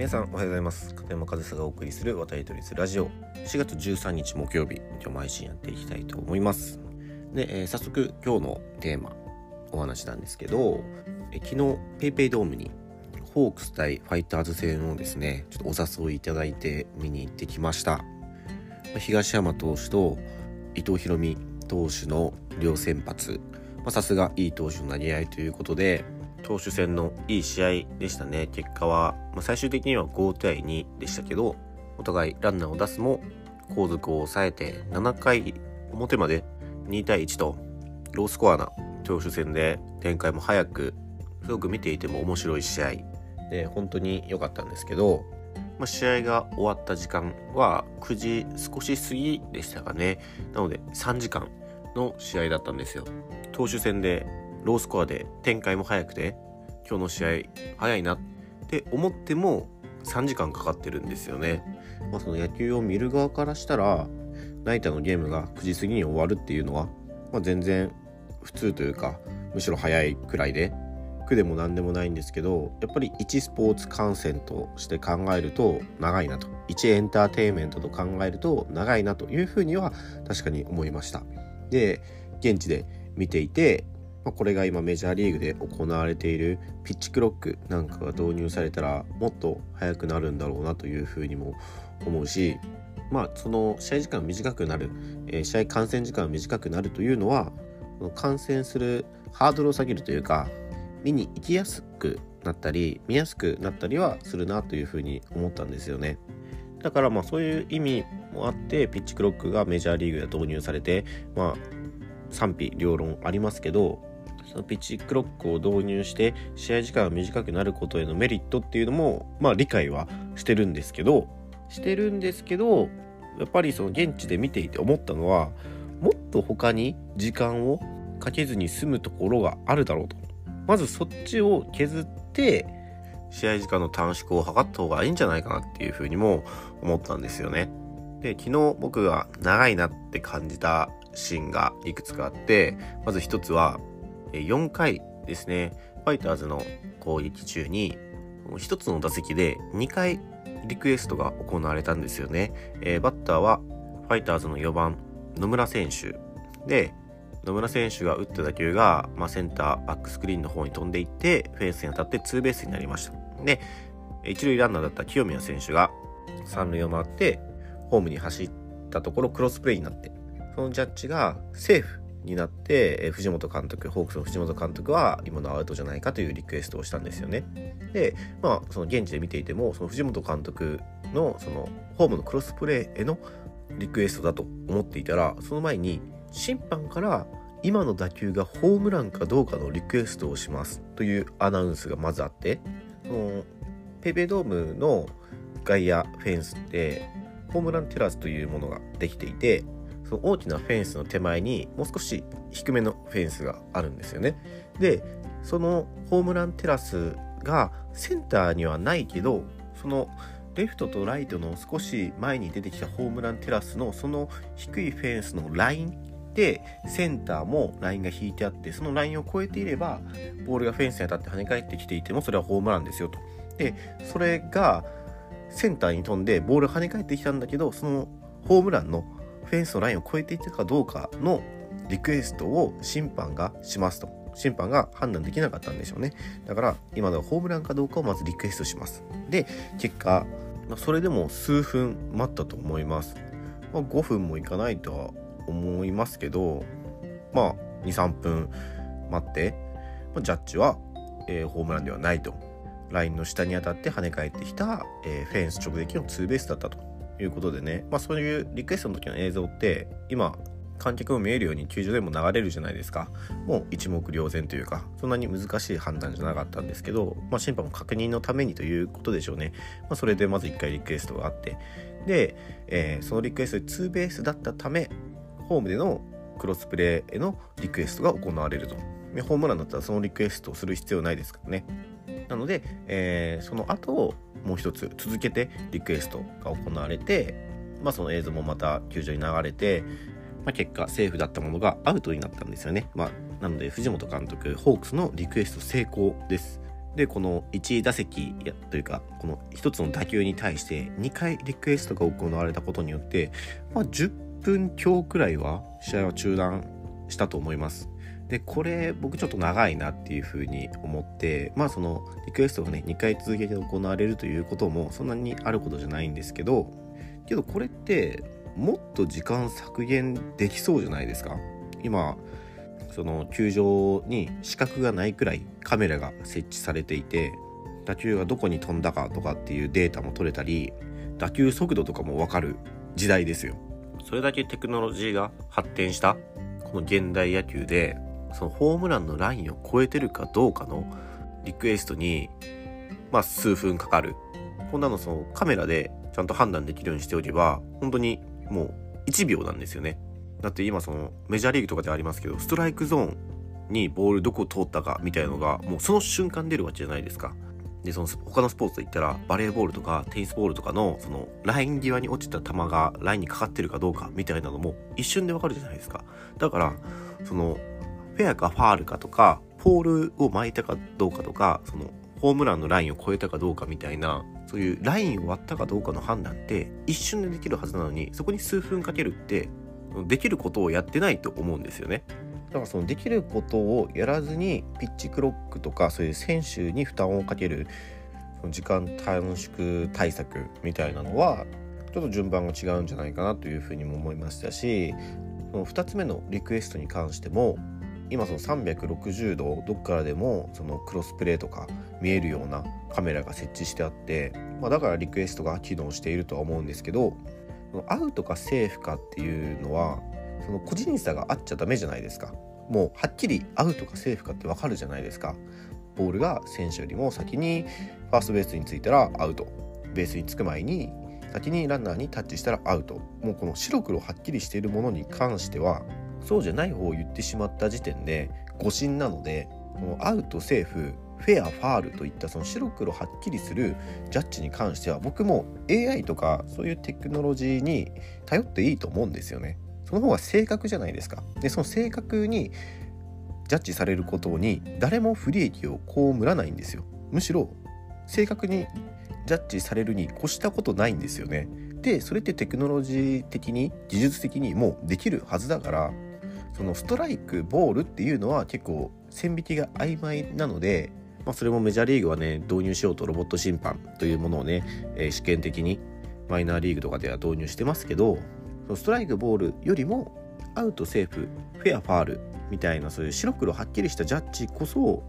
皆さんおはようございます。片山和沙がお送りする渡り鳥ラジオ。4月13日木曜日今日も配信やっていきたいと思います。で、えー、早速今日のテーマお話なんですけど、え、昨日 PayPay ドームにホークス対ファイターズ戦をですねちょっとお誘いいただいて見に行ってきました。東山投手と伊藤大美投手の両先発。さすがいい投手の投げ合いということで投手戦のいい試合でしたね。結果は、まあ、最終的には5対2でしたけどお互いランナーを出すも後続を抑えて7回表まで2対1とロースコアな投手戦で展開も早くすごく見ていても面白い試合で本当に良かったんですけど、まあ、試合が終わった時間は9時少し過ぎでしたかね。なので3時間の試合だったんですよ。投手戦でロースコアで展開も早くて今日の試合早いなって思っても3時間かかってるんですよね。まあ、その野球を見る側からしたらナイターのゲームが9時過ぎに終わるっていうのは、まあ、全然普通というかむしろ早いくらいで苦でも何でもないんですけどやっぱり一スポーツ観戦として考えると長いなと一エンターテインメントと考えると長いなというふうには確かに思いました。で現地で見ていてまあ、これが今メジャーリーグで行われているピッチクロックなんかが導入されたらもっと速くなるんだろうなというふうにも思うしまあその試合時間短くなる、えー、試合観戦時間短くなるというのは観戦するハードルを下げるというか見に行きやすくなったり見やすくなったりはするなというふうに思ったんですよね。だからまあそういう意味もあってピッチクロックがメジャーリーグで導入されてまあ賛否両論ありますけどそのピッチクロックを導入して試合時間が短くなることへのメリットっていうのもまあ理解はしてるんですけどしてるんですけどやっぱりその現地で見ていて思ったのはもっと他に時間をかけずに済むところがあるだろうとまずそっちを削って試合時間の短縮を図った方がいいんじゃないかなっていうふうにも思ったんですよね。で昨日僕が長いなって感じたシーンがいくつかあってまず一つは4回ですね、ファイターズの攻撃中に、1つの打席で2回リクエストが行われたんですよね。えー、バッターはファイターズの4番、野村選手。で、野村選手が打った打球が、まあ、センターバックスクリーンの方に飛んでいってフェンスに当たってツーベースになりましたで一塁ランナーだった清宮選手が三塁を回ってホームに走ったところクロスプレーになってそのジャッジがセーフになって、藤本監督、ホークスの藤本監督は今のアウトじゃないかというリクエストをしたんですよね。で、まあ、その現地で見ていても、その藤本監督のそのホームのクロスプレーへのリクエストだと思っていたら、その前に審判から今の打球がホームランかどうかのリクエストをしますというアナウンスがまずあって、そのペペドームの外野フェンスってホームランテラスというものができていてその大きなフェンスの手前にもう少し低めのフェンスがあるんですよね。でそのホームランテラスがセンターにはないけどそのレフトとライトの少し前に出てきたホームランテラスのその低いフェンスのラインでセンターもラインが引いてあってそのラインを越えていればボールがフェンスに当たって跳ね返ってきていてもそれはホームランですよと。でそれがセンターに飛んでボール跳ね返ってきたんだけどそのホームランのフェンスのラインを越えていたかどうかのリクエストを審判がしますと。審判が判断できなかったんでしょうね。だから今のはホームランかどうかをまずリクエストします。で、結果、それでも数分待ったと思います。まあ、5分もいかないとは思いますけど、まあ、2、3分待って、まあ、ジャッジは、えー、ホームランではないと。ラインの下に当たって跳ね返ってきた、えー、フェンス直撃のツーベースだったと。いうことでね、まあ、そういうリクエストの時の映像って今観客も見えるように球場でも流れるじゃないですか。もう一目瞭然というかそんなに難しい判断じゃなかったんですけど、まあ、審判も確認のためにということでしょうね、まあ、それでまず1回リクエストがあって。で、えー、そのリクエストでツーベースだったためホームでのクロスプレーへのリクエストが行われると。ホームランだったらそのリクエストをする必要ないですからね。なので、えー、その後もう一つ続けてリクエストが行われて、まあ、その映像もまた球場に流れて、まあ、結果セーフだったものがアウトになったんですよね、まあ、なので藤本監督ホークスのリクエスト成功ですでこの1打席というかこの1つの打球に対して2回リクエストが行われたことによって、まあ、10分強くらいは試合は中断したと思います。でこれ僕ちょっと長いなっていうふうに思ってまあそのリクエストがね2回続けて行われるということもそんなにあることじゃないんですけどけどこれってもっと時間削減できそうじゃないですか？今その球場に死角がないくらいカメラが設置されていて打球がどこに飛んだかとかっていうデータも取れたり打球速度とかも分かる時代ですよ。それだけテクノロジーが発展したこの現代野球でそのホームランのラインを超えてるかどうかのリクエストにまあ数分かかるこんなのそのカメラでちゃんと判断できるようにしておけば本当にもう1秒なんですよねだって今そのメジャーリーグとかでありますけどストライクゾーンにボールどこ通ったかみたいのがもうその瞬間出るわけじゃないですか。でその他のスポーツといったらバレーボールとかテニスボールとかのそのライン際に落ちた球がラインにかかってるかどうかみたいなのも一瞬でわかるじゃないですか。だからそのフェアかファールかとかポールを巻いたかどうかとかそのホームランのラインを超えたかどうかみたいなそういうラインを割ったかどうかの判断って一瞬でできるはずなのにそこに数分かけるってできることをやってないと思うんですよね。だからそのできることをやらずにピッチクロックとかそういう選手に負担をかける時間短縮対策みたいなのはちょっと順番が違うんじゃないかなというふうにも思いましたしその2つ目のリクエストに関しても今その360度どっからでもそのクロスプレーとか見えるようなカメラが設置してあって、まあ、だからリクエストが機能しているとは思うんですけどアウトかセーフかっていうのはその個人差があっちゃダメじゃないですか。もうはっきりアウトかセーフかってわかるじゃないですか。ボールが選手よりも先にファーストベースについたらアウト。ベースにつく前に先にランナーにタッチしたらアウト。もうこの白黒はっきりしているものに関してはそうじゃない方を言ってしまった時点で誤審なのでこのアウトセーフフェアファールといったその白黒はっきりするジャッジに関しては僕も AI とかそういうテクノロジーに頼っていいと思うんですよね。その方が正確じゃないですか。でその正確にジャッジされることに誰も不利益を被らないんですよ。むしろ正確にジャッジされるに越したことないんですよね。でそれってテクノロジー的に技術的にもうできるはずだからそのストライクボールっていうのは結構線引きが曖昧なのでまあ、それもメジャーリーグはね導入しようとロボット審判というものをね、えー、試験的にマイナーリーグとかでは導入してますけどそのストライクボールよりもアウトセーフフェアファールみたいなそういう白黒はっきりしたジャッジこそ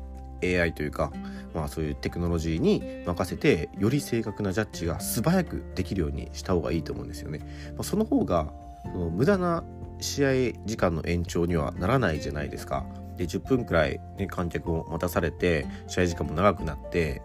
AI というか、まあ、そういうテクノロジーに任せてより正確なジャッジが素早くできるようにした方がいいと思うんですよね。まあ、その方がその無駄な試合時間の延長にはならないじゃないですか。で10分くらい、ね、観客を待たされて試合時間も長くなって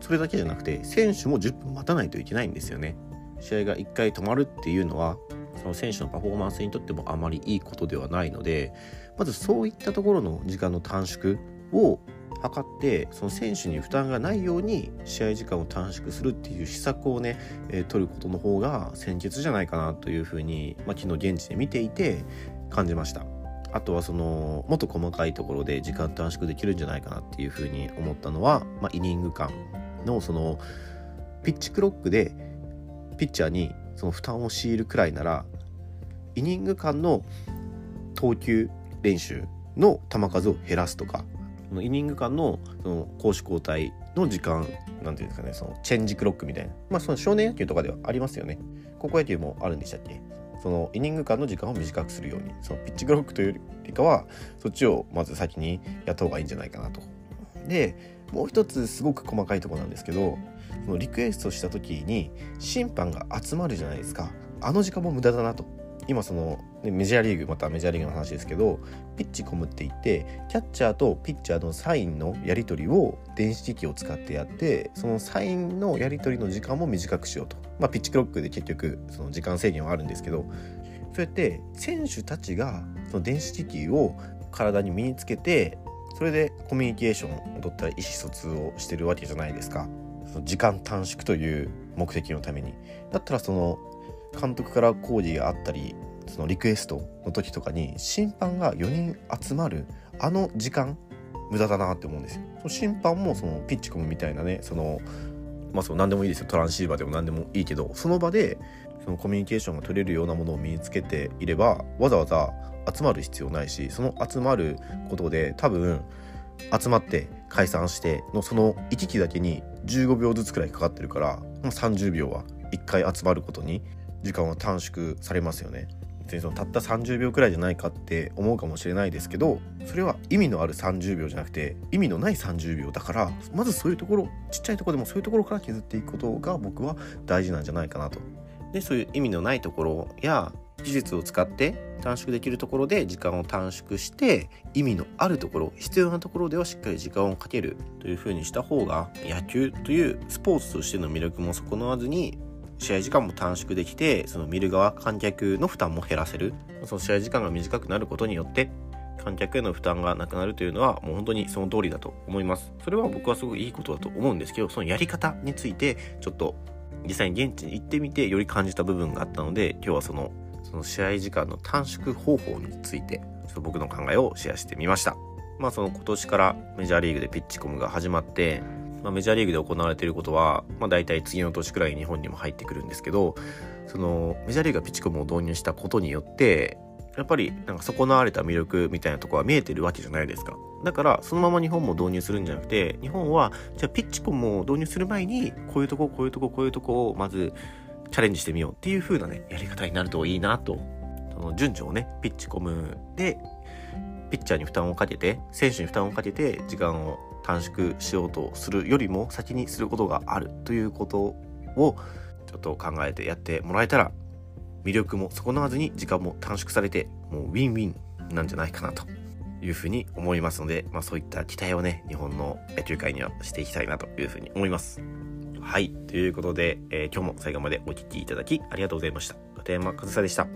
それだけじゃなくて選手も10分待たないといけないんですよね。試合が1回止まるっていうのはその選手のパフォーマンスにとってもあまりいいことではないのでまずそういったところの時間の短縮を図ってその選手に負担がないように試合時間を短縮するっていう施策をね、えー、取ることの方が先決じゃないかなというふうに、まあ、昨日現地で見ていて感じました。あとはそのもっと細かいところで時間短縮できるんじゃないかなっていうふうに思ったのは、まあ、イニング間のそのピッチクロックでピッチャーにその負担を強いるくらいならイニング間の投球練習の球数を減らすとかイニング間のその攻守交代の時間なんていうんですかねそのチェンジクロックみたいな。まあその少年野球とかではありますよね。高校野球もあるんでしたっけ。そのイニング間の時間を短くするように。そのピッチクロックというよりかはそっちをまず先にやった方がいいんじゃないかなと。でもう一つすごく細かいとこなんですけどそのリクエストした時に審判が集まるじゃないですか。あの時間も無駄だなと。今その、メジャーリーグまたメジャーリーグの話ですけどピッチコムって言ってキャッチャーとピッチャーのサインのやり取りを電子機器を使ってやってそのサインのやり取りの時間も短くしようと、まあ、ピッチクロックで結局その時間制限はあるんですけどそうやって選手たちがその電子機器を体に身につけてそれでコミュニケーションを取ったり意思疎通をしてるわけじゃないですか。その時間短縮という目的のために。だったらその監督から抗議があったりそのリクエストの時とかに審判が4人集まるあの時間無駄だなって思うんですよ。審判もそのピッチコムみたいなねそのまあそう何でもいいですよトランシーバーでも何でもいいけどその場でそのコミュニケーションが取れるようなものを身につけていればわざわざ集まる必要ないしその集まることで多分集まって解散してのその行き来だけに15秒ずつくらいかかってるから30秒は1回集まることに時間は短縮されますよね。別そのたった30秒くらいじゃないかって思うかもしれないですけどそれは意味のある30秒じゃなくて意味のない30秒だからまずそういうところちっちゃいところでもそういうところから削っていくことが僕は大事なんじゃないかなと。でそういう意味のないところや技術を使って短縮できるところで時間を短縮して意味のあるところ必要なところではしっかり時間をかけるというふうにした方が野球というスポーツとしての魅力も損なわずに試合時間も短縮できてその見る側観客の負担も減らせる。その試合時間が短くなることによって観客への負担がなくなるというのはもう本当にその通りだと思います。それは僕はすごくいいことだと思うんですけどそのやり方についてちょっと実際に現地に行ってみてより感じた部分があったので今日はそのその試合時間の短縮方法についてちょっと僕の考えをシェアしてみました。まあその今年からメジャーリーグでピッチコムが始まってまあ、メジャーリーグで行われていることは、まあ、大体次の年くらい日本にも入ってくるんですけどそのメジャーリーグがピッチコムを導入したことによってやっぱりなんか損なわれた魅力みたいなとこは見えてるわけじゃないですか。だからそのまま日本も導入するんじゃなくて日本はじゃあピッチコムを導入する前にこういうとここういうとここういうとこをまずチャレンジしてみようっていう風なねやり方になるといいなと。その順序をねピッチコムでピッチャーに負担をかけて選手に負担をかけて時間を短縮しようとするよりも先にすることがあるということをちょっと考えてやってもらえたら魅力も損なわずに時間も短縮されてもうウィンウィンなんじゃないかなというふうに思いますので、まあ、そういった期待をね日本の野球界にはしていきたいなというふうに思います。はいということで、えー、今日も最後までお聴きいただきありがとうございました。片山和沙でした。